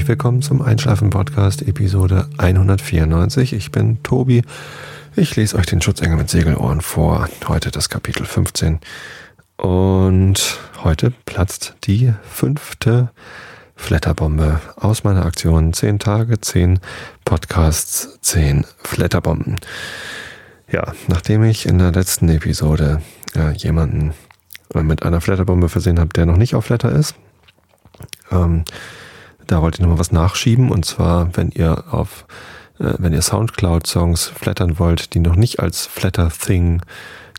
herzlich willkommen zum Einschlafen Podcast Episode 194. Ich bin Tobi. Ich lese euch den Schutzengel mit Segelohren vor. Heute das Kapitel 15. Und heute platzt die fünfte Flatterbombe aus meiner Aktion 10 Tage, 10 Podcasts, 10 Flatterbomben. Ja, nachdem ich in der letzten Episode äh, jemanden mit einer Flatterbombe versehen habe, der noch nicht auf Flatter ist, ähm, da wollte ich nochmal was nachschieben und zwar, wenn ihr auf, äh, wenn ihr Soundcloud-Songs flattern wollt, die noch nicht als Flatter-Thing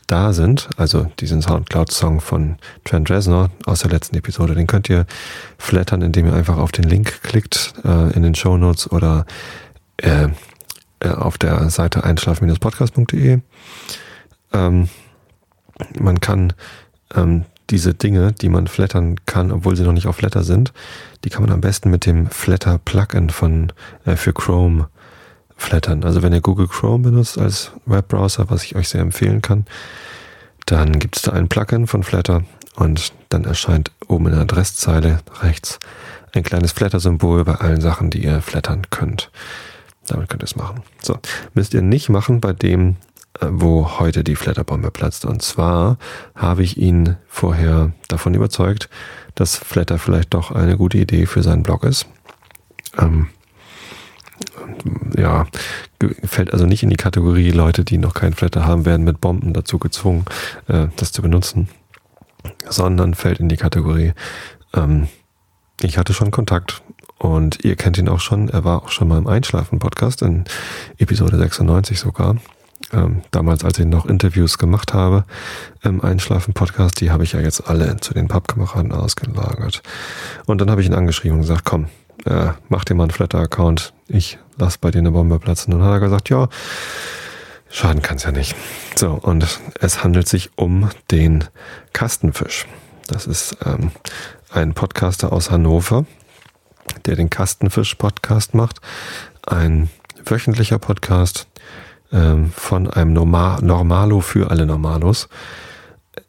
da sind, also diesen Soundcloud-Song von Trent Reznor aus der letzten Episode, den könnt ihr flattern, indem ihr einfach auf den Link klickt äh, in den Show Notes oder äh, äh, auf der Seite einschlafen-podcast.de. Ähm, man kann ähm, diese Dinge, die man flattern kann, obwohl sie noch nicht auf Flatter sind, die kann man am besten mit dem Flatter Plugin von äh, für Chrome flattern. Also wenn ihr Google Chrome benutzt als Webbrowser, was ich euch sehr empfehlen kann, dann gibt es da ein Plugin von Flatter und dann erscheint oben in der Adresszeile rechts ein kleines Flatter-Symbol bei allen Sachen, die ihr flattern könnt. Damit könnt ihr es machen. So, müsst ihr nicht machen bei dem wo heute die Flatterbombe platzt. Und zwar habe ich ihn vorher davon überzeugt, dass Flatter vielleicht doch eine gute Idee für seinen Blog ist. Ähm, ja, fällt also nicht in die Kategorie Leute, die noch keinen Flatter haben, werden mit Bomben dazu gezwungen, äh, das zu benutzen, sondern fällt in die Kategorie, ähm, ich hatte schon Kontakt und ihr kennt ihn auch schon, er war auch schon mal im Einschlafen-Podcast in Episode 96 sogar ähm, damals, als ich noch Interviews gemacht habe im Einschlafen-Podcast, die habe ich ja jetzt alle zu den Pappkameraden ausgelagert. Und dann habe ich ihn angeschrieben und gesagt, komm, äh, mach dir mal einen Flatter-Account, ich lass bei dir eine Bombe platzen. Und dann hat er gesagt, ja, schaden kann es ja nicht. So, und es handelt sich um den Kastenfisch. Das ist ähm, ein Podcaster aus Hannover, der den Kastenfisch-Podcast macht. Ein wöchentlicher Podcast, von einem Norma Normalo für alle Normalos.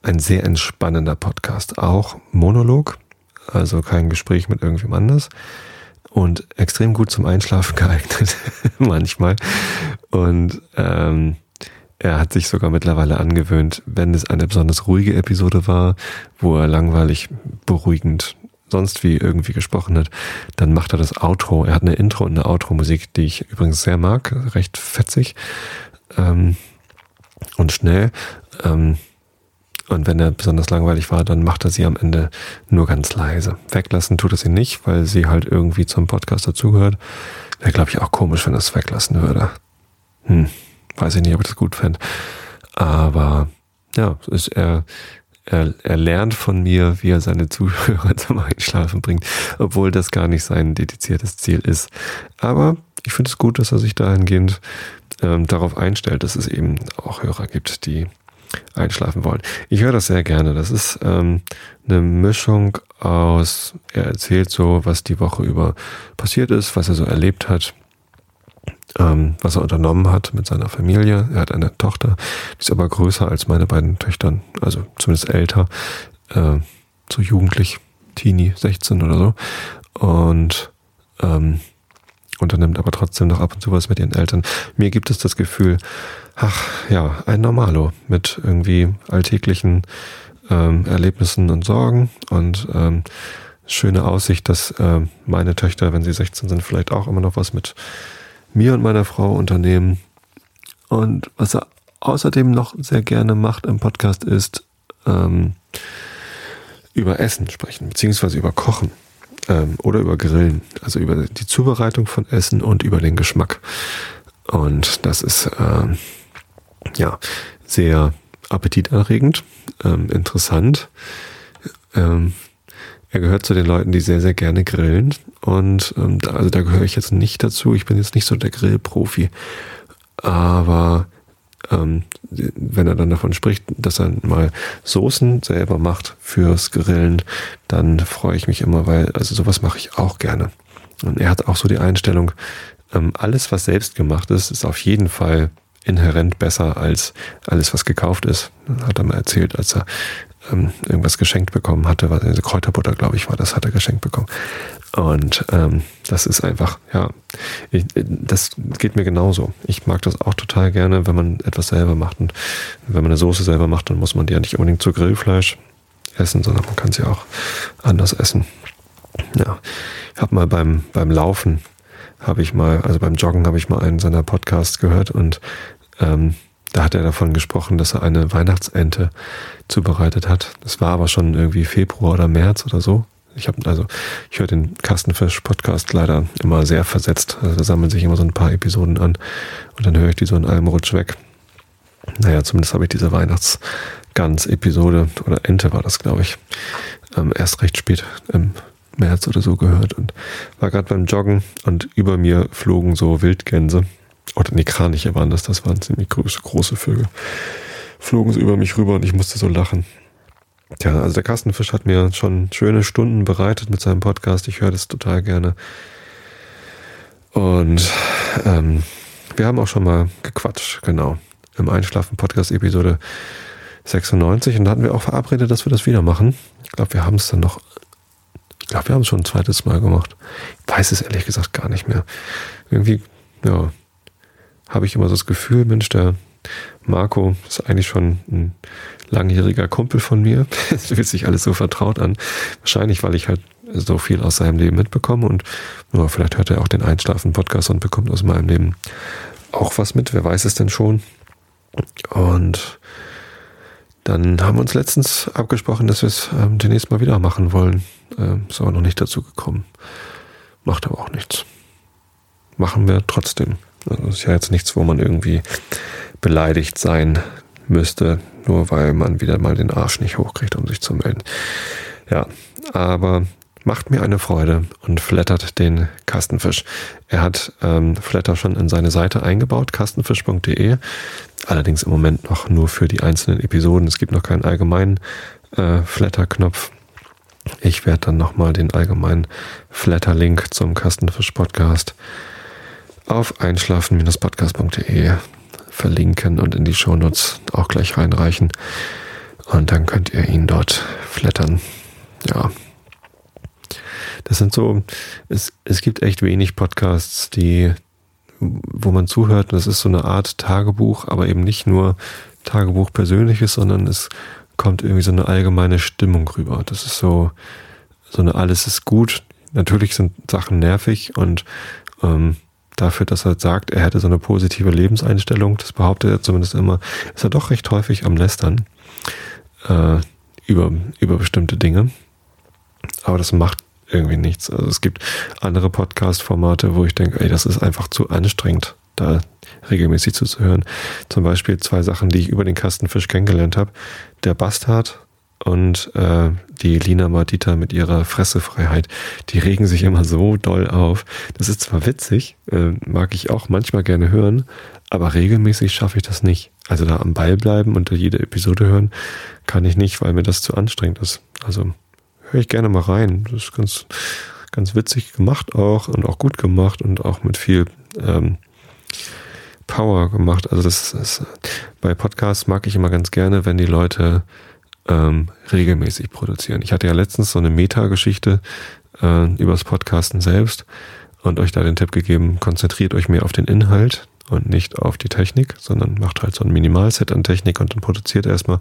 Ein sehr entspannender Podcast. Auch Monolog, also kein Gespräch mit irgendwem anders. Und extrem gut zum Einschlafen geeignet, manchmal. Und ähm, er hat sich sogar mittlerweile angewöhnt, wenn es eine besonders ruhige Episode war, wo er langweilig, beruhigend sonst wie irgendwie gesprochen hat, dann macht er das Outro. Er hat eine Intro und eine Outro-Musik, die ich übrigens sehr mag, recht fetzig ähm, und schnell. Ähm, und wenn er besonders langweilig war, dann macht er sie am Ende nur ganz leise. Weglassen tut er sie nicht, weil sie halt irgendwie zum Podcast dazugehört. Wäre, glaube ich, auch komisch, wenn er es weglassen würde. Hm, weiß ich nicht, ob ich das gut fände. Aber ja, ist er er, er lernt von mir, wie er seine Zuhörer zum Einschlafen bringt, obwohl das gar nicht sein dediziertes Ziel ist. Aber ich finde es gut, dass er sich dahingehend ähm, darauf einstellt, dass es eben auch Hörer gibt, die einschlafen wollen. Ich höre das sehr gerne. Das ist ähm, eine Mischung aus, er erzählt so, was die Woche über passiert ist, was er so erlebt hat, ähm, was er unternommen hat mit seiner Familie. Er hat eine Tochter, die ist aber größer als meine beiden Töchtern, also zumindest älter, äh, so jugendlich, Teenie, 16 oder so. Und ähm, unternimmt aber trotzdem noch ab und zu was mit ihren Eltern. Mir gibt es das Gefühl, ach ja, ein Normalo mit irgendwie alltäglichen ähm, Erlebnissen und Sorgen und ähm, schöne Aussicht, dass äh, meine Töchter, wenn sie 16 sind, vielleicht auch immer noch was mit mir und meiner Frau unternehmen. Und was er außerdem noch sehr gerne macht im Podcast ist ähm, über Essen sprechen, beziehungsweise über Kochen ähm, oder über Grillen, also über die Zubereitung von Essen und über den Geschmack. Und das ist ähm, ja sehr appetitanregend, ähm, interessant. Ähm, er gehört zu den Leuten, die sehr, sehr gerne grillen. Und ähm, da, also da gehöre ich jetzt nicht dazu. Ich bin jetzt nicht so der Grillprofi. Aber ähm, wenn er dann davon spricht, dass er mal Soßen selber macht fürs Grillen, dann freue ich mich immer, weil, also sowas mache ich auch gerne. Und er hat auch so die Einstellung, ähm, alles, was selbst gemacht ist, ist auf jeden Fall inhärent besser als alles, was gekauft ist. Hat er mal erzählt, als er ähm, irgendwas geschenkt bekommen hatte, was also Kräuterbutter, glaube ich, war, das hat er geschenkt bekommen. Und ähm, das ist einfach, ja, ich, das geht mir genauso. Ich mag das auch total gerne, wenn man etwas selber macht. Und wenn man eine Soße selber macht, dann muss man die ja nicht unbedingt zu Grillfleisch essen, sondern man kann sie auch anders essen. Ja, ich habe mal beim, beim Laufen, habe ich mal, also beim Joggen habe ich mal einen seiner Podcasts gehört und ähm, da hat er davon gesprochen, dass er eine Weihnachtsente zubereitet hat. Das war aber schon irgendwie Februar oder März oder so. Ich habe also, ich höre den Kastenfisch-Podcast leider immer sehr versetzt. Also da sammeln sich immer so ein paar Episoden an und dann höre ich die so in einem Rutsch weg. Naja, zumindest habe ich diese Weihnachtsgans-Episode oder Ente war das, glaube ich, ähm, erst recht spät im März oder so gehört und war gerade beim Joggen und über mir flogen so Wildgänse. Oder nee, Kraniche waren das, das waren ziemlich große, große Vögel. Flogen so über mich rüber und ich musste so lachen. Tja, also der Kastenfisch hat mir schon schöne Stunden bereitet mit seinem Podcast. Ich höre das total gerne. Und ähm, wir haben auch schon mal gequatscht, genau. Im Einschlafen-Podcast-Episode 96. Und da hatten wir auch verabredet, dass wir das wieder machen. Ich glaube, wir haben es dann noch. Ich glaube, wir haben es schon ein zweites Mal gemacht. Ich weiß es ehrlich gesagt gar nicht mehr. Irgendwie, ja, habe ich immer so das Gefühl, Mensch, der Marco ist eigentlich schon ein langjähriger Kumpel von mir. Es fühlt sich alles so vertraut an. Wahrscheinlich, weil ich halt so viel aus seinem Leben mitbekomme und ja, vielleicht hört er auch den Einschlafen-Podcast und bekommt aus meinem Leben auch was mit. Wer weiß es denn schon? Und dann haben wir uns letztens abgesprochen, dass wir es ähm, demnächst mal wieder machen wollen. Ähm, ist aber noch nicht dazu gekommen. Macht aber auch nichts. Machen wir trotzdem. Also ist ja jetzt nichts, wo man irgendwie beleidigt sein müsste, nur weil man wieder mal den Arsch nicht hochkriegt, um sich zu melden. Ja, aber macht mir eine Freude und flattert den Kastenfisch. Er hat ähm, Flatter schon in seine Seite eingebaut, kastenfisch.de. Allerdings im Moment noch nur für die einzelnen Episoden. Es gibt noch keinen allgemeinen äh, Flatter-Knopf. Ich werde dann nochmal den allgemeinen Flatter-Link zum Kastenfisch-Podcast auf einschlafen-podcast.de verlinken und in die Shownotes auch gleich reinreichen. Und dann könnt ihr ihn dort flattern. Ja. Das sind so, es, es gibt echt wenig Podcasts, die, wo man zuhört. Das ist so eine Art Tagebuch, aber eben nicht nur Tagebuch Persönliches, sondern es kommt irgendwie so eine allgemeine Stimmung rüber. Das ist so, so eine alles ist gut. Natürlich sind Sachen nervig und ähm, dafür, dass er sagt, er hätte so eine positive Lebenseinstellung, das behauptet er zumindest immer, ist er doch recht häufig am Lästern äh, über, über bestimmte Dinge. Aber das macht irgendwie nichts. Also es gibt andere Podcast-Formate, wo ich denke, ey, das ist einfach zu anstrengend, da regelmäßig zuzuhören. Zum Beispiel zwei Sachen, die ich über den Kastenfisch kennengelernt habe. Der Bastard und äh, die Lina Mardita mit ihrer Fressefreiheit, die regen sich immer so doll auf. Das ist zwar witzig, äh, mag ich auch manchmal gerne hören, aber regelmäßig schaffe ich das nicht. Also da am Ball bleiben und jede Episode hören, kann ich nicht, weil mir das zu anstrengend ist. Also höre ich gerne mal rein. Das ist ganz, ganz witzig gemacht auch und auch gut gemacht und auch mit viel ähm, Power gemacht. Also das ist bei Podcasts mag ich immer ganz gerne, wenn die Leute ähm, regelmäßig produzieren. Ich hatte ja letztens so eine Meta-Geschichte äh, übers Podcasten selbst und euch da den Tipp gegeben, konzentriert euch mehr auf den Inhalt und nicht auf die Technik, sondern macht halt so ein Minimalset an Technik und dann produziert erstmal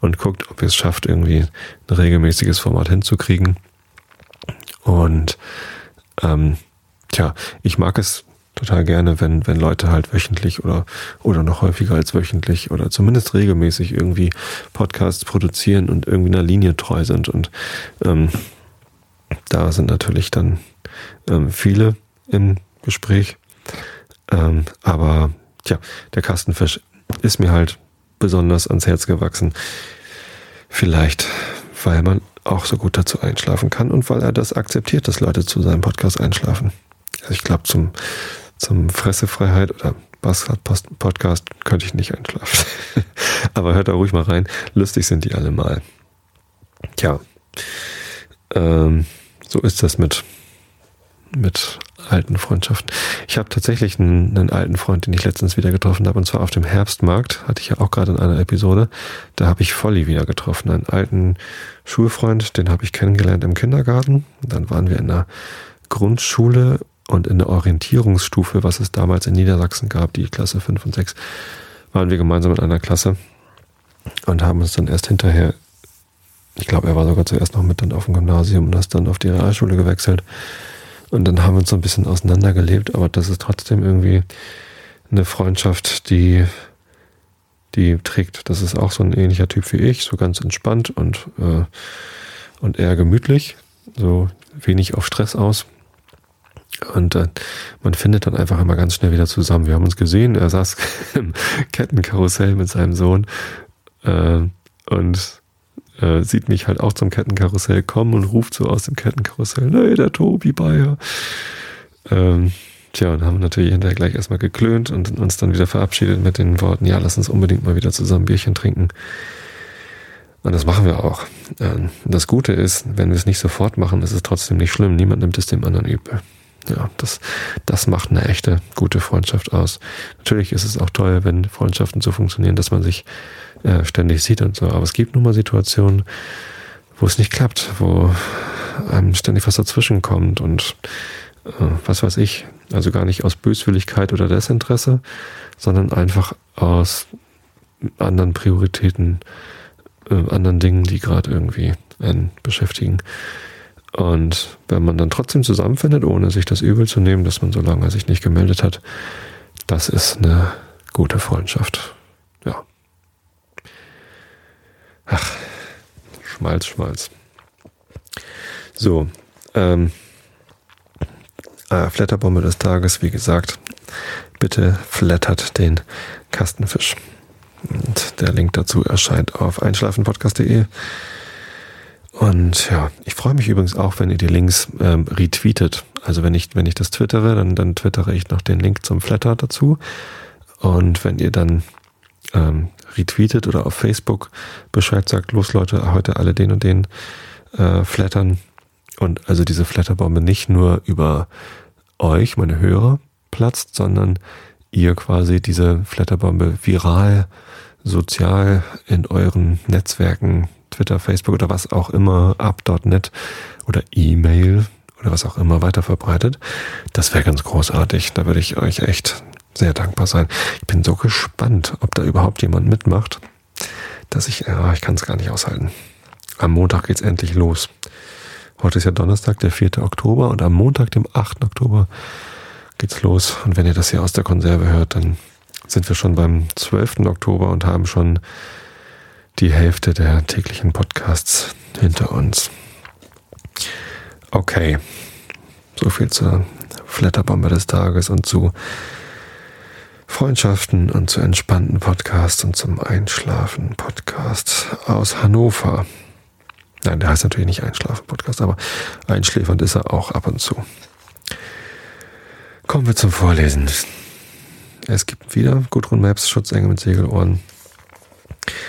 und guckt, ob ihr es schafft, irgendwie ein regelmäßiges Format hinzukriegen. Und ähm, tja, ich mag es total gerne, wenn, wenn Leute halt wöchentlich oder, oder noch häufiger als wöchentlich oder zumindest regelmäßig irgendwie Podcasts produzieren und irgendwie einer Linie treu sind. Und ähm, da sind natürlich dann ähm, viele im Gespräch. Ähm, aber tja, der Kastenfisch ist mir halt besonders ans Herz gewachsen. Vielleicht, weil man auch so gut dazu einschlafen kann und weil er das akzeptiert, dass Leute zu seinem Podcast einschlafen. Also ich glaube, zum zum Fressefreiheit oder Bastard-Podcast könnte ich nicht einschlafen. Aber hört da ruhig mal rein. Lustig sind die alle mal. Tja, ähm, so ist das mit, mit alten Freundschaften. Ich habe tatsächlich einen, einen, alten Freund, den ich letztens wieder getroffen habe, und zwar auf dem Herbstmarkt, hatte ich ja auch gerade in einer Episode. Da habe ich Volli wieder getroffen, einen alten Schulfreund, den habe ich kennengelernt im Kindergarten. Dann waren wir in der Grundschule und in der Orientierungsstufe, was es damals in Niedersachsen gab, die Klasse 5 und 6, waren wir gemeinsam in einer Klasse und haben uns dann erst hinterher, ich glaube, er war sogar zuerst noch mit dann auf dem Gymnasium und ist dann auf die Realschule gewechselt. Und dann haben wir uns so ein bisschen auseinandergelebt, aber das ist trotzdem irgendwie eine Freundschaft, die, die trägt. Das ist auch so ein ähnlicher Typ wie ich, so ganz entspannt und, äh, und eher gemütlich, so wenig auf Stress aus. Und äh, man findet dann einfach immer ganz schnell wieder zusammen. Wir haben uns gesehen, er saß im Kettenkarussell mit seinem Sohn äh, und äh, sieht mich halt auch zum Kettenkarussell kommen und ruft so aus dem Kettenkarussell, nee, der Tobi Bayer. Ähm, tja, und haben natürlich hinterher gleich erstmal geklönt und uns dann wieder verabschiedet mit den Worten, ja, lass uns unbedingt mal wieder zusammen Bierchen trinken. Und das machen wir auch. Ähm, das Gute ist, wenn wir es nicht sofort machen, ist es trotzdem nicht schlimm. Niemand nimmt es dem anderen übel. Ja, das, das macht eine echte gute Freundschaft aus. Natürlich ist es auch toll, wenn Freundschaften so funktionieren, dass man sich äh, ständig sieht und so. Aber es gibt nun mal Situationen, wo es nicht klappt, wo einem ständig was dazwischen kommt und äh, was weiß ich. Also gar nicht aus Böswilligkeit oder Desinteresse, sondern einfach aus anderen Prioritäten, äh, anderen Dingen, die gerade irgendwie einen beschäftigen. Und wenn man dann trotzdem zusammenfindet, ohne sich das übel zu nehmen, dass man so lange sich nicht gemeldet hat, das ist eine gute Freundschaft. Ja. Ach, Schmalz, Schmalz. So, ähm, äh, Flatterbombe des Tages, wie gesagt, bitte flattert den Kastenfisch. Und der Link dazu erscheint auf einschlafenpodcast.de. Und ja, ich freue mich übrigens auch, wenn ihr die Links ähm, retweetet. Also wenn ich, wenn ich das twittere, dann, dann twittere ich noch den Link zum Flatter dazu. Und wenn ihr dann ähm, retweetet oder auf Facebook Bescheid sagt, los Leute, heute alle den und den äh, flattern. Und also diese Flatterbombe nicht nur über euch, meine Hörer, platzt, sondern ihr quasi diese Flatterbombe viral, sozial in euren Netzwerken Twitter, Facebook oder was auch immer, up.net oder E-Mail oder was auch immer weiter verbreitet. Das wäre ganz großartig. Da würde ich euch echt sehr dankbar sein. Ich bin so gespannt, ob da überhaupt jemand mitmacht, dass ich, ja, ich kann es gar nicht aushalten. Am Montag geht's endlich los. Heute ist ja Donnerstag, der 4. Oktober und am Montag, dem 8. Oktober geht's los. Und wenn ihr das hier aus der Konserve hört, dann sind wir schon beim 12. Oktober und haben schon die Hälfte der täglichen Podcasts hinter uns. Okay, so viel zur Flatterbombe des Tages und zu Freundschaften und zu entspannten Podcasts und zum Einschlafen Podcast aus Hannover. Nein, der heißt natürlich nicht Einschlafen Podcast, aber einschläfernd ist er auch ab und zu. Kommen wir zum Vorlesen. Es gibt wieder Gudrun Maps Schutzengel mit Segelohren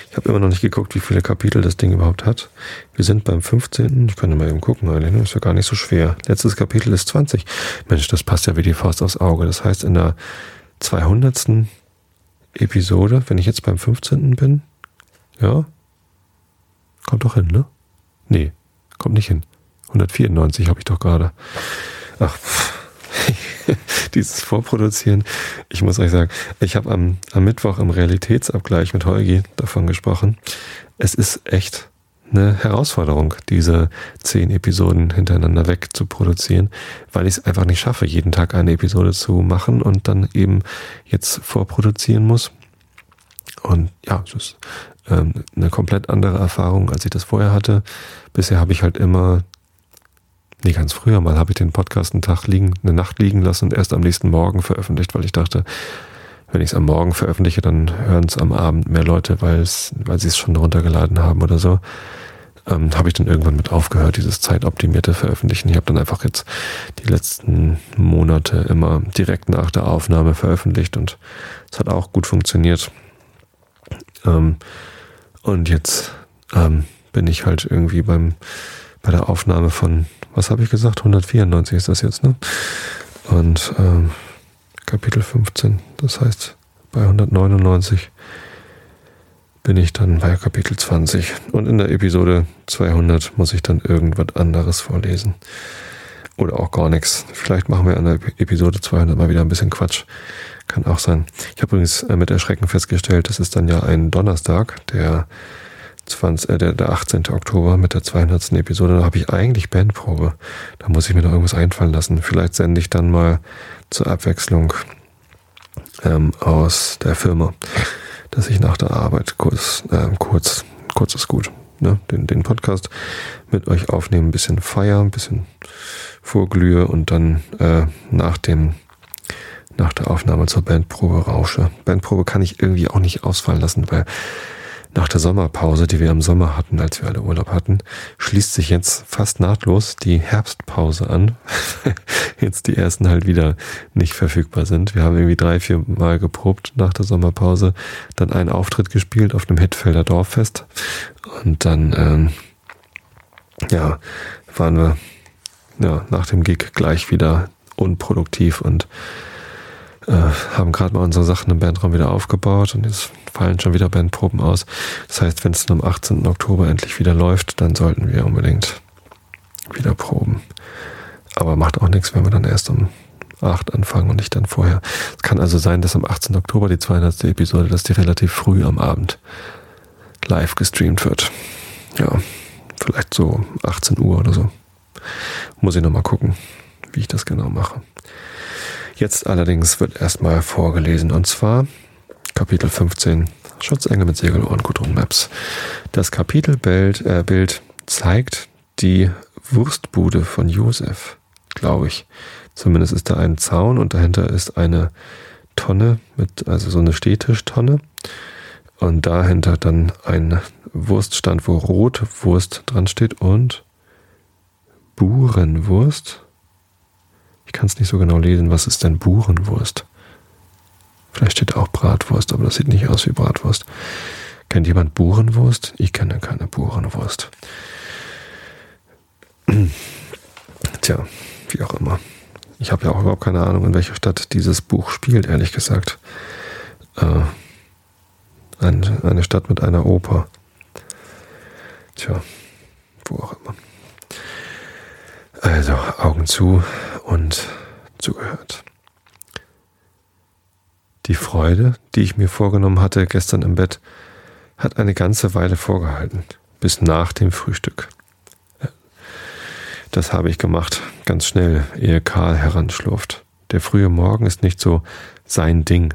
ich habe immer noch nicht geguckt, wie viele Kapitel das Ding überhaupt hat. Wir sind beim 15. Ich könnte mal eben gucken, eigentlich. Ist ja gar nicht so schwer. Letztes Kapitel ist 20. Mensch, das passt ja wie die Faust aufs Auge. Das heißt, in der 200. Episode, wenn ich jetzt beim 15. bin, ja, kommt doch hin, ne? Nee, kommt nicht hin. 194 habe ich doch gerade. Ach, pff. dieses Vorproduzieren. Ich muss euch sagen, ich habe am, am Mittwoch im Realitätsabgleich mit Holgi davon gesprochen. Es ist echt eine Herausforderung, diese zehn Episoden hintereinander weg zu produzieren, weil ich es einfach nicht schaffe, jeden Tag eine Episode zu machen und dann eben jetzt vorproduzieren muss. Und ja, es ist ähm, eine komplett andere Erfahrung, als ich das vorher hatte. Bisher habe ich halt immer nee, ganz früher mal habe ich den Podcast einen Tag liegen, eine Nacht liegen lassen und erst am nächsten Morgen veröffentlicht, weil ich dachte, wenn ich es am Morgen veröffentliche, dann hören es am Abend mehr Leute, weil sie es schon runtergeladen haben oder so. Ähm, habe ich dann irgendwann mit aufgehört, dieses zeitoptimierte Veröffentlichen. Ich habe dann einfach jetzt die letzten Monate immer direkt nach der Aufnahme veröffentlicht und es hat auch gut funktioniert. Ähm, und jetzt ähm, bin ich halt irgendwie beim bei der Aufnahme von was habe ich gesagt? 194 ist das jetzt, ne? Und ähm, Kapitel 15, das heißt bei 199 bin ich dann bei Kapitel 20. Und in der Episode 200 muss ich dann irgendwas anderes vorlesen. Oder auch gar nichts. Vielleicht machen wir an der Episode 200 mal wieder ein bisschen Quatsch. Kann auch sein. Ich habe übrigens äh, mit Erschrecken festgestellt, das ist dann ja ein Donnerstag, der, 20, äh, der, der 18. Oktober mit der 200. Episode. Da habe ich eigentlich Bandprobe. Da muss ich mir noch irgendwas einfallen lassen. Vielleicht sende ich dann mal zur Abwechslung ähm, aus der Firma, dass ich nach der Arbeit kurz, äh, kurz, kurz ist gut, ne, den, den Podcast mit euch aufnehmen, ein bisschen feier, ein bisschen vorglühe und dann äh, nach dem nach der Aufnahme zur Bandprobe rausche. Bandprobe kann ich irgendwie auch nicht ausfallen lassen, weil nach der Sommerpause, die wir im Sommer hatten, als wir alle Urlaub hatten, schließt sich jetzt fast nahtlos die Herbstpause an. jetzt die ersten halt wieder nicht verfügbar sind. Wir haben irgendwie drei, vier Mal geprobt nach der Sommerpause, dann einen Auftritt gespielt auf einem Hitfelder Dorffest und dann, ähm, ja, waren wir ja, nach dem Gig gleich wieder unproduktiv und äh, haben gerade mal unsere Sachen im Bandraum wieder aufgebaut und jetzt fallen schon wieder Bandproben aus. Das heißt, wenn es am 18. Oktober endlich wieder läuft, dann sollten wir unbedingt wieder proben. Aber macht auch nichts, wenn wir dann erst um 8 anfangen und nicht dann vorher. Es kann also sein, dass am 18. Oktober die 200. Episode, dass die relativ früh am Abend live gestreamt wird. Ja, vielleicht so 18 Uhr oder so. Muss ich nochmal gucken, wie ich das genau mache. Jetzt allerdings wird erstmal vorgelesen und zwar Kapitel 15 Schutzengel mit Segelohren Gudrun Maps. Das Kapitelbild äh, Bild zeigt die Wurstbude von Josef, glaube ich. Zumindest ist da ein Zaun und dahinter ist eine Tonne mit, also so eine Stehtischtonne. Und dahinter dann ein Wurststand, wo Rotwurst dran steht und Burenwurst. Ich kann es nicht so genau lesen. Was ist denn Burenwurst? Vielleicht steht auch Bratwurst, aber das sieht nicht aus wie Bratwurst. Kennt jemand Burenwurst? Ich kenne keine Burenwurst. Tja, wie auch immer. Ich habe ja auch überhaupt keine Ahnung, in welcher Stadt dieses Buch spielt, ehrlich gesagt. Äh, ein, eine Stadt mit einer Oper. Tja, wo auch immer. Also Augen zu und zugehört. Die Freude, die ich mir vorgenommen hatte gestern im Bett, hat eine ganze Weile vorgehalten, bis nach dem Frühstück. Das habe ich gemacht, ganz schnell, ehe Karl heranschlurft. Der frühe Morgen ist nicht so sein Ding,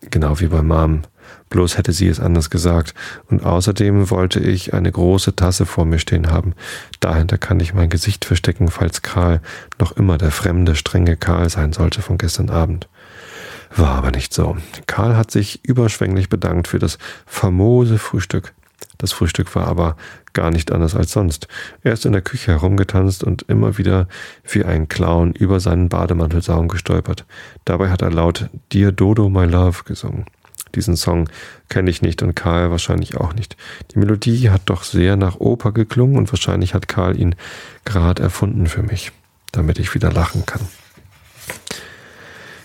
genau wie bei Mom. Bloß hätte sie es anders gesagt. Und außerdem wollte ich eine große Tasse vor mir stehen haben. Dahinter kann ich mein Gesicht verstecken, falls Karl noch immer der fremde, strenge Karl sein sollte von gestern Abend. War aber nicht so. Karl hat sich überschwänglich bedankt für das famose Frühstück. Das Frühstück war aber gar nicht anders als sonst. Er ist in der Küche herumgetanzt und immer wieder wie ein Clown über seinen Bademantelsaum gestolpert. Dabei hat er laut Dear Dodo My Love gesungen. Diesen Song kenne ich nicht und Karl wahrscheinlich auch nicht. Die Melodie hat doch sehr nach Oper geklungen und wahrscheinlich hat Karl ihn gerade erfunden für mich, damit ich wieder lachen kann.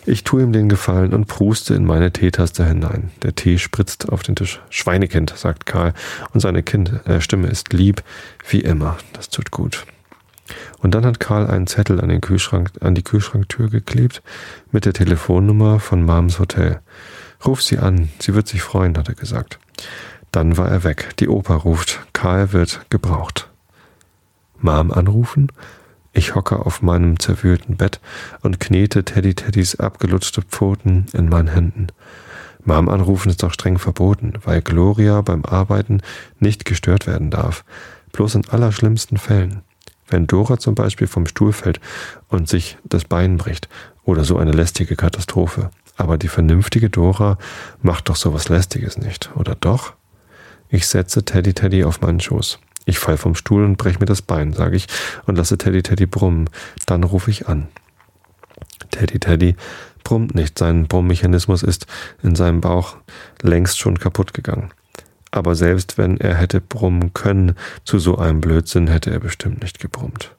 Ich tue ihm den Gefallen und pruste in meine Teetaste hinein. Der Tee spritzt auf den Tisch. Schweinekind, sagt Karl, und seine kind, äh, Stimme ist lieb, wie immer. Das tut gut. Und dann hat Karl einen Zettel an, den Kühlschrank, an die Kühlschranktür geklebt mit der Telefonnummer von Mams Hotel. Ruf sie an, sie wird sich freuen, hat er gesagt. Dann war er weg. Die Oper ruft. Karl wird gebraucht. Mom anrufen? Ich hocke auf meinem zerwühlten Bett und knete Teddy Teddys abgelutschte Pfoten in meinen Händen. Mom anrufen ist doch streng verboten, weil Gloria beim Arbeiten nicht gestört werden darf. Bloß in allerschlimmsten Fällen. Wenn Dora zum Beispiel vom Stuhl fällt und sich das Bein bricht oder so eine lästige Katastrophe. Aber die vernünftige Dora macht doch sowas Lästiges nicht, oder doch? Ich setze Teddy Teddy auf meinen Schoß. Ich fall vom Stuhl und brech mir das Bein, sage ich, und lasse Teddy Teddy brummen. Dann rufe ich an. Teddy Teddy brummt nicht. Sein Brummmechanismus ist in seinem Bauch längst schon kaputt gegangen. Aber selbst wenn er hätte brummen können, zu so einem Blödsinn hätte er bestimmt nicht gebrummt.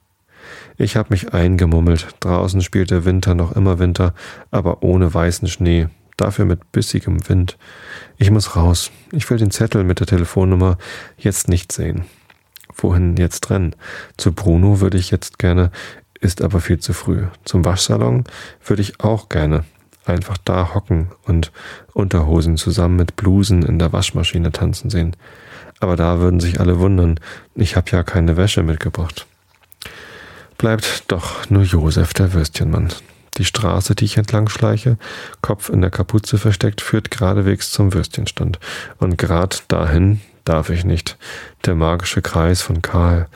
Ich habe mich eingemummelt. Draußen spielt der Winter noch immer Winter, aber ohne weißen Schnee, dafür mit bissigem Wind. Ich muss raus. Ich will den Zettel mit der Telefonnummer jetzt nicht sehen. Wohin jetzt rennen? Zu Bruno würde ich jetzt gerne, ist aber viel zu früh. Zum Waschsalon würde ich auch gerne. Einfach da hocken und Unterhosen zusammen mit Blusen in der Waschmaschine tanzen sehen. Aber da würden sich alle wundern, ich habe ja keine Wäsche mitgebracht. Bleibt doch nur Josef, der Würstchenmann. Die Straße, die ich entlang schleiche, Kopf in der Kapuze versteckt, führt geradewegs zum Würstchenstand. Und grad dahin darf ich nicht. Der magische Kreis von Karl.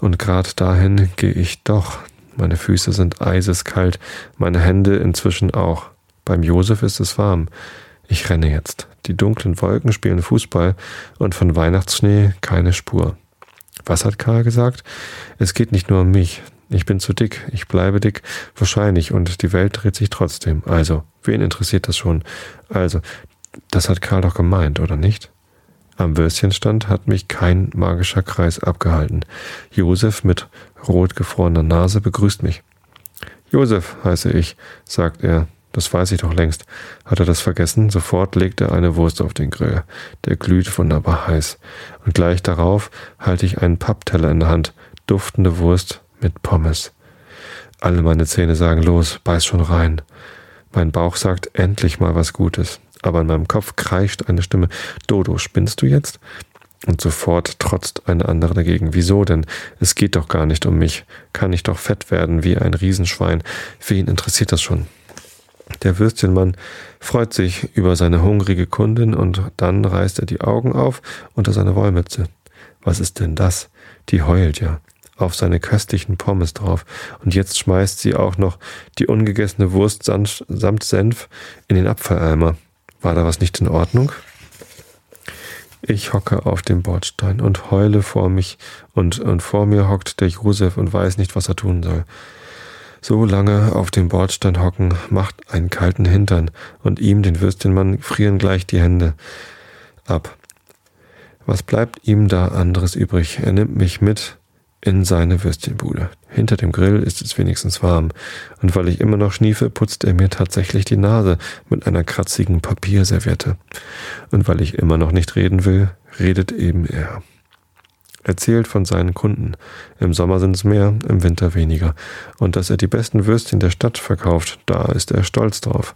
Und grad dahin gehe ich doch. Meine Füße sind eiseskalt, meine Hände inzwischen auch. Beim Josef ist es warm. Ich renne jetzt. Die dunklen Wolken spielen Fußball und von Weihnachtsschnee keine Spur. Was hat Karl gesagt? Es geht nicht nur um mich. Ich bin zu dick, ich bleibe dick, wahrscheinlich, und die Welt dreht sich trotzdem. Also, wen interessiert das schon? Also, das hat Karl doch gemeint, oder nicht? Am Würstchenstand hat mich kein magischer Kreis abgehalten. Josef mit rot gefrorener Nase begrüßt mich. Josef heiße ich, sagt er. Das weiß ich doch längst. Hat er das vergessen? Sofort legt er eine Wurst auf den Grill. Der glüht wunderbar heiß. Und gleich darauf halte ich einen Pappteller in der Hand. Duftende Wurst mit Pommes. Alle meine Zähne sagen los, beiß schon rein. Mein Bauch sagt endlich mal was Gutes. Aber in meinem Kopf kreischt eine Stimme. Dodo, spinnst du jetzt? Und sofort trotzt eine andere dagegen. Wieso denn? Es geht doch gar nicht um mich. Kann ich doch fett werden wie ein Riesenschwein. Wen interessiert das schon? Der Würstchenmann freut sich über seine hungrige Kundin und dann reißt er die Augen auf unter seine Wollmütze. Was ist denn das? Die heult ja auf seine köstlichen Pommes drauf. Und jetzt schmeißt sie auch noch die ungegessene Wurst samt Senf in den Abfalleimer. War da was nicht in Ordnung? Ich hocke auf dem Bordstein und heule vor mich und, und vor mir hockt der Josef und weiß nicht, was er tun soll. So lange auf dem Bordstein hocken macht einen kalten Hintern und ihm, den Würstchenmann, frieren gleich die Hände ab. Was bleibt ihm da anderes übrig? Er nimmt mich mit in seine Würstchenbude. Hinter dem Grill ist es wenigstens warm, und weil ich immer noch schniefe, putzt er mir tatsächlich die Nase mit einer kratzigen Papierserviette. Und weil ich immer noch nicht reden will, redet eben er erzählt von seinen Kunden. Im Sommer sind es mehr, im Winter weniger. Und dass er die besten Würstchen der Stadt verkauft, da ist er stolz drauf.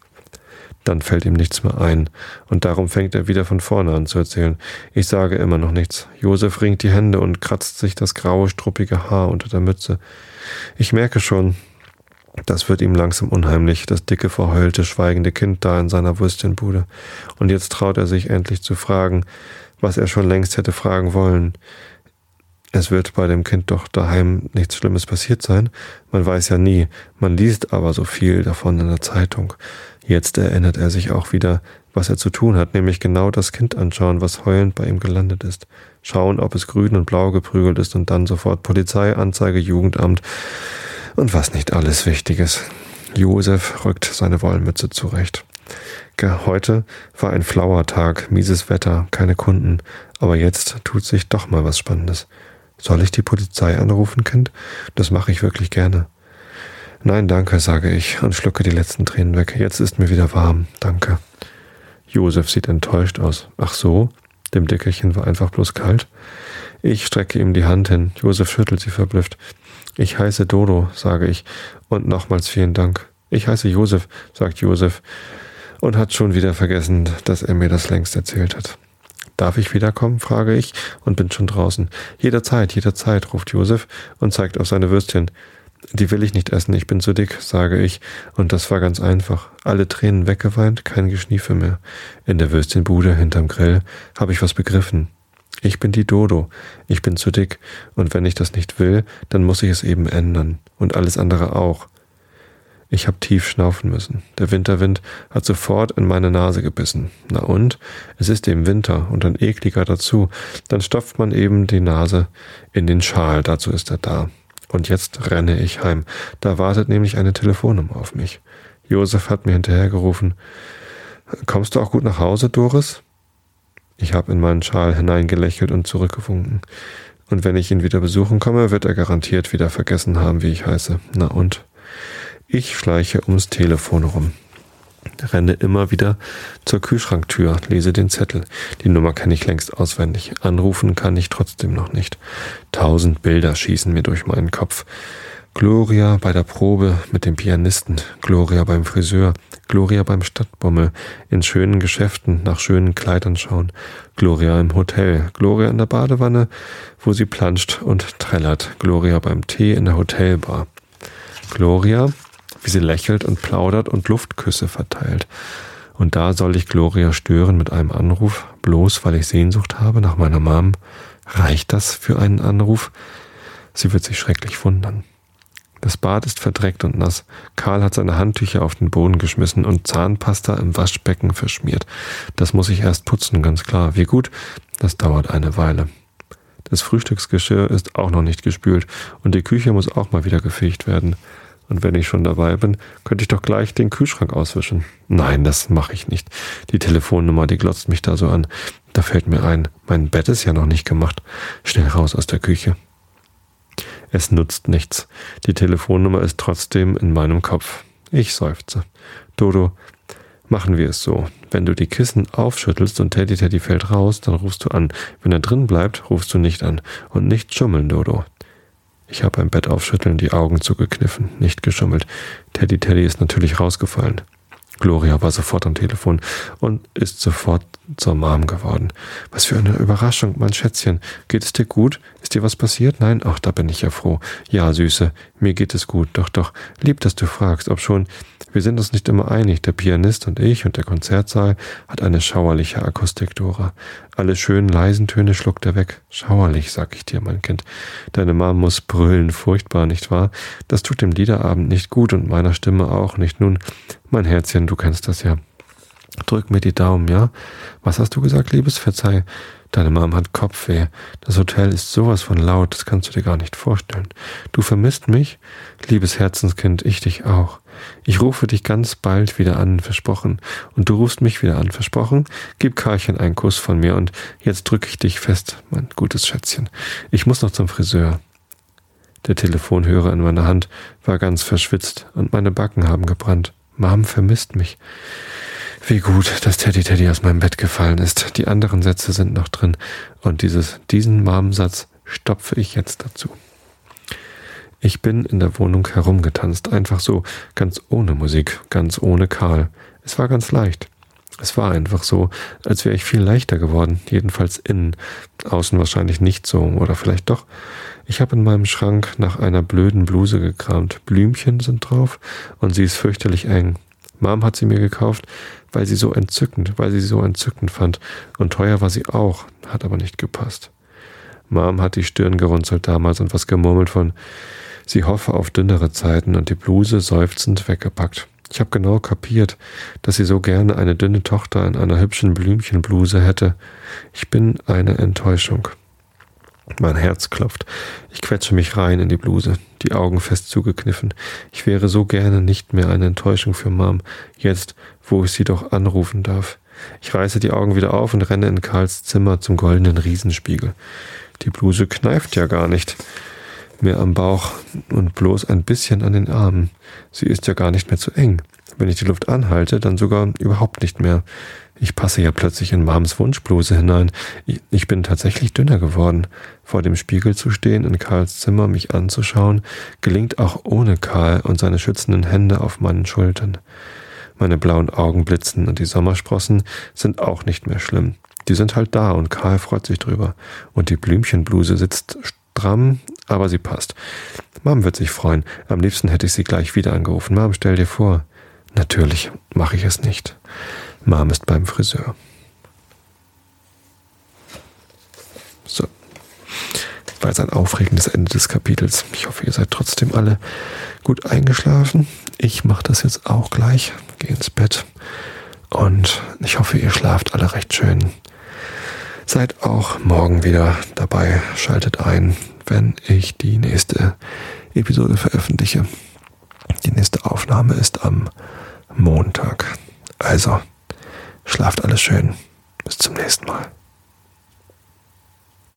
Dann fällt ihm nichts mehr ein, und darum fängt er wieder von vorne an zu erzählen. Ich sage immer noch nichts. Josef ringt die Hände und kratzt sich das graue, struppige Haar unter der Mütze. Ich merke schon, das wird ihm langsam unheimlich, das dicke, verheulte, schweigende Kind da in seiner Würstchenbude. Und jetzt traut er sich endlich zu fragen, was er schon längst hätte fragen wollen. Es wird bei dem Kind doch daheim nichts Schlimmes passiert sein. Man weiß ja nie. Man liest aber so viel davon in der Zeitung. Jetzt erinnert er sich auch wieder, was er zu tun hat, nämlich genau das Kind anschauen, was heulend bei ihm gelandet ist. Schauen, ob es grün und blau geprügelt ist und dann sofort Polizei, Anzeige, Jugendamt und was nicht alles Wichtiges. Josef rückt seine Wollmütze zurecht. Heute war ein flauer Tag, mieses Wetter, keine Kunden, aber jetzt tut sich doch mal was Spannendes. Soll ich die Polizei anrufen, Kind? Das mache ich wirklich gerne. Nein, danke, sage ich und schlucke die letzten Tränen weg. Jetzt ist mir wieder warm. Danke. Josef sieht enttäuscht aus. Ach so? Dem Dickerchen war einfach bloß kalt. Ich strecke ihm die Hand hin. Josef schüttelt sie verblüfft. Ich heiße Dodo, sage ich, und nochmals vielen Dank. Ich heiße Josef, sagt Josef, und hat schon wieder vergessen, dass er mir das längst erzählt hat. Darf ich wiederkommen? frage ich und bin schon draußen. Jederzeit, jederzeit, ruft Josef und zeigt auf seine Würstchen. Die will ich nicht essen, ich bin zu dick, sage ich, und das war ganz einfach. Alle Tränen weggeweint, kein Geschniefe mehr. In der Würstchenbude hinterm Grill habe ich was begriffen. Ich bin die Dodo, ich bin zu dick, und wenn ich das nicht will, dann muss ich es eben ändern, und alles andere auch. Ich habe tief schnaufen müssen. Der Winterwind hat sofort in meine Nase gebissen. Na und? Es ist eben Winter und ein ekliger dazu. Dann stopft man eben die Nase in den Schal, dazu ist er da. Und jetzt renne ich heim. Da wartet nämlich eine Telefonnummer auf mich. Josef hat mir hinterhergerufen. Kommst du auch gut nach Hause, Doris? Ich habe in meinen Schal hineingelächelt und zurückgewunken. Und wenn ich ihn wieder besuchen komme, wird er garantiert wieder vergessen haben, wie ich heiße. Na und? Ich schleiche ums Telefon rum. Renne immer wieder zur Kühlschranktür, lese den Zettel. Die Nummer kenne ich längst auswendig. Anrufen kann ich trotzdem noch nicht. Tausend Bilder schießen mir durch meinen Kopf. Gloria bei der Probe mit dem Pianisten, Gloria beim Friseur, Gloria beim Stadtbummel, in schönen Geschäften nach schönen Kleidern schauen, Gloria im Hotel, Gloria in der Badewanne, wo sie planscht und trällert, Gloria beim Tee in der Hotelbar. Gloria, wie sie lächelt und plaudert und Luftküsse verteilt. Und da soll ich Gloria stören mit einem Anruf, bloß weil ich Sehnsucht habe nach meiner Mom. Reicht das für einen Anruf? Sie wird sich schrecklich wundern. Das Bad ist verdreckt und nass. Karl hat seine Handtücher auf den Boden geschmissen und Zahnpasta im Waschbecken verschmiert. Das muss ich erst putzen, ganz klar. Wie gut, das dauert eine Weile. Das Frühstücksgeschirr ist auch noch nicht gespült und die Küche muss auch mal wieder gefegt werden. Und wenn ich schon dabei bin, könnte ich doch gleich den Kühlschrank auswischen. Nein, das mache ich nicht. Die Telefonnummer, die glotzt mich da so an. Da fällt mir ein, mein Bett ist ja noch nicht gemacht. Schnell raus aus der Küche. Es nutzt nichts. Die Telefonnummer ist trotzdem in meinem Kopf. Ich seufze. Dodo, machen wir es so. Wenn du die Kissen aufschüttelst und Teddy Teddy fällt raus, dann rufst du an. Wenn er drin bleibt, rufst du nicht an. Und nicht schummeln, Dodo. Ich habe beim Bett aufschütteln die Augen zugekniffen, nicht geschummelt. Teddy Teddy ist natürlich rausgefallen. Gloria war sofort am Telefon und ist sofort zur Mom geworden. Was für eine Überraschung, mein Schätzchen. Geht es dir gut? Ist dir was passiert? Nein? Ach, da bin ich ja froh. Ja, Süße, mir geht es gut. Doch, doch, lieb, dass du fragst, ob schon. Wir sind uns nicht immer einig. Der Pianist und ich und der Konzertsaal hat eine schauerliche Akustik, Dora. Alle schönen leisen Töne schluckt er weg. Schauerlich, sag ich dir, mein Kind. Deine Mom muss brüllen, furchtbar, nicht wahr? Das tut dem Liederabend nicht gut und meiner Stimme auch nicht. Nun, mein Herzchen, du kennst das ja. Drück mir die Daumen, ja? Was hast du gesagt, Liebes? Verzeih. Deine Mom hat Kopfweh. Das Hotel ist sowas von laut, das kannst du dir gar nicht vorstellen. Du vermisst mich? Liebes Herzenskind, ich dich auch. Ich rufe dich ganz bald wieder an, versprochen. Und du rufst mich wieder an, versprochen. Gib Karlchen einen Kuss von mir und jetzt drücke ich dich fest, mein gutes Schätzchen. Ich muss noch zum Friseur. Der Telefonhörer in meiner Hand war ganz verschwitzt und meine Backen haben gebrannt. Mom vermisst mich. Wie gut, dass Teddy Teddy aus meinem Bett gefallen ist. Die anderen Sätze sind noch drin. Und dieses, diesen Marmensatz stopfe ich jetzt dazu. Ich bin in der Wohnung herumgetanzt, einfach so, ganz ohne Musik, ganz ohne Karl. Es war ganz leicht. Es war einfach so, als wäre ich viel leichter geworden, jedenfalls innen, außen wahrscheinlich nicht so, oder vielleicht doch. Ich habe in meinem Schrank nach einer blöden Bluse gekramt. Blümchen sind drauf und sie ist fürchterlich eng. Mom hat sie mir gekauft, weil sie so entzückend, weil sie so entzückend fand. Und teuer war sie auch, hat aber nicht gepasst. Mom hat die Stirn gerunzelt damals und was gemurmelt von, sie hoffe auf dünnere Zeiten und die Bluse seufzend weggepackt. Ich habe genau kapiert, dass sie so gerne eine dünne Tochter in einer hübschen Blümchenbluse hätte. Ich bin eine Enttäuschung. Mein Herz klopft. Ich quetsche mich rein in die Bluse, die Augen fest zugekniffen. Ich wäre so gerne nicht mehr eine Enttäuschung für Mom, jetzt, wo ich sie doch anrufen darf. Ich reiße die Augen wieder auf und renne in Karls Zimmer zum goldenen Riesenspiegel. Die Bluse kneift ja gar nicht mehr am Bauch und bloß ein bisschen an den Armen. Sie ist ja gar nicht mehr zu eng. Wenn ich die Luft anhalte, dann sogar überhaupt nicht mehr. Ich passe ja plötzlich in Mams Wunschbluse hinein. Ich bin tatsächlich dünner geworden. Vor dem Spiegel zu stehen, in Karls Zimmer mich anzuschauen, gelingt auch ohne Karl und seine schützenden Hände auf meinen Schultern. Meine blauen Augen blitzen und die Sommersprossen sind auch nicht mehr schlimm. Die sind halt da und Karl freut sich drüber. Und die Blümchenbluse sitzt stramm, aber sie passt. Mom wird sich freuen. Am liebsten hätte ich sie gleich wieder angerufen. Mom, stell dir vor. Natürlich mache ich es nicht. Mom ist beim Friseur. So. Das war jetzt ein aufregendes Ende des Kapitels. Ich hoffe, ihr seid trotzdem alle gut eingeschlafen. Ich mache das jetzt auch gleich. Gehe ins Bett. Und ich hoffe, ihr schlaft alle recht schön. Seid auch morgen wieder dabei. Schaltet ein, wenn ich die nächste Episode veröffentliche. Die nächste Aufnahme ist am Montag. Also, schlaft alles schön. Bis zum nächsten Mal.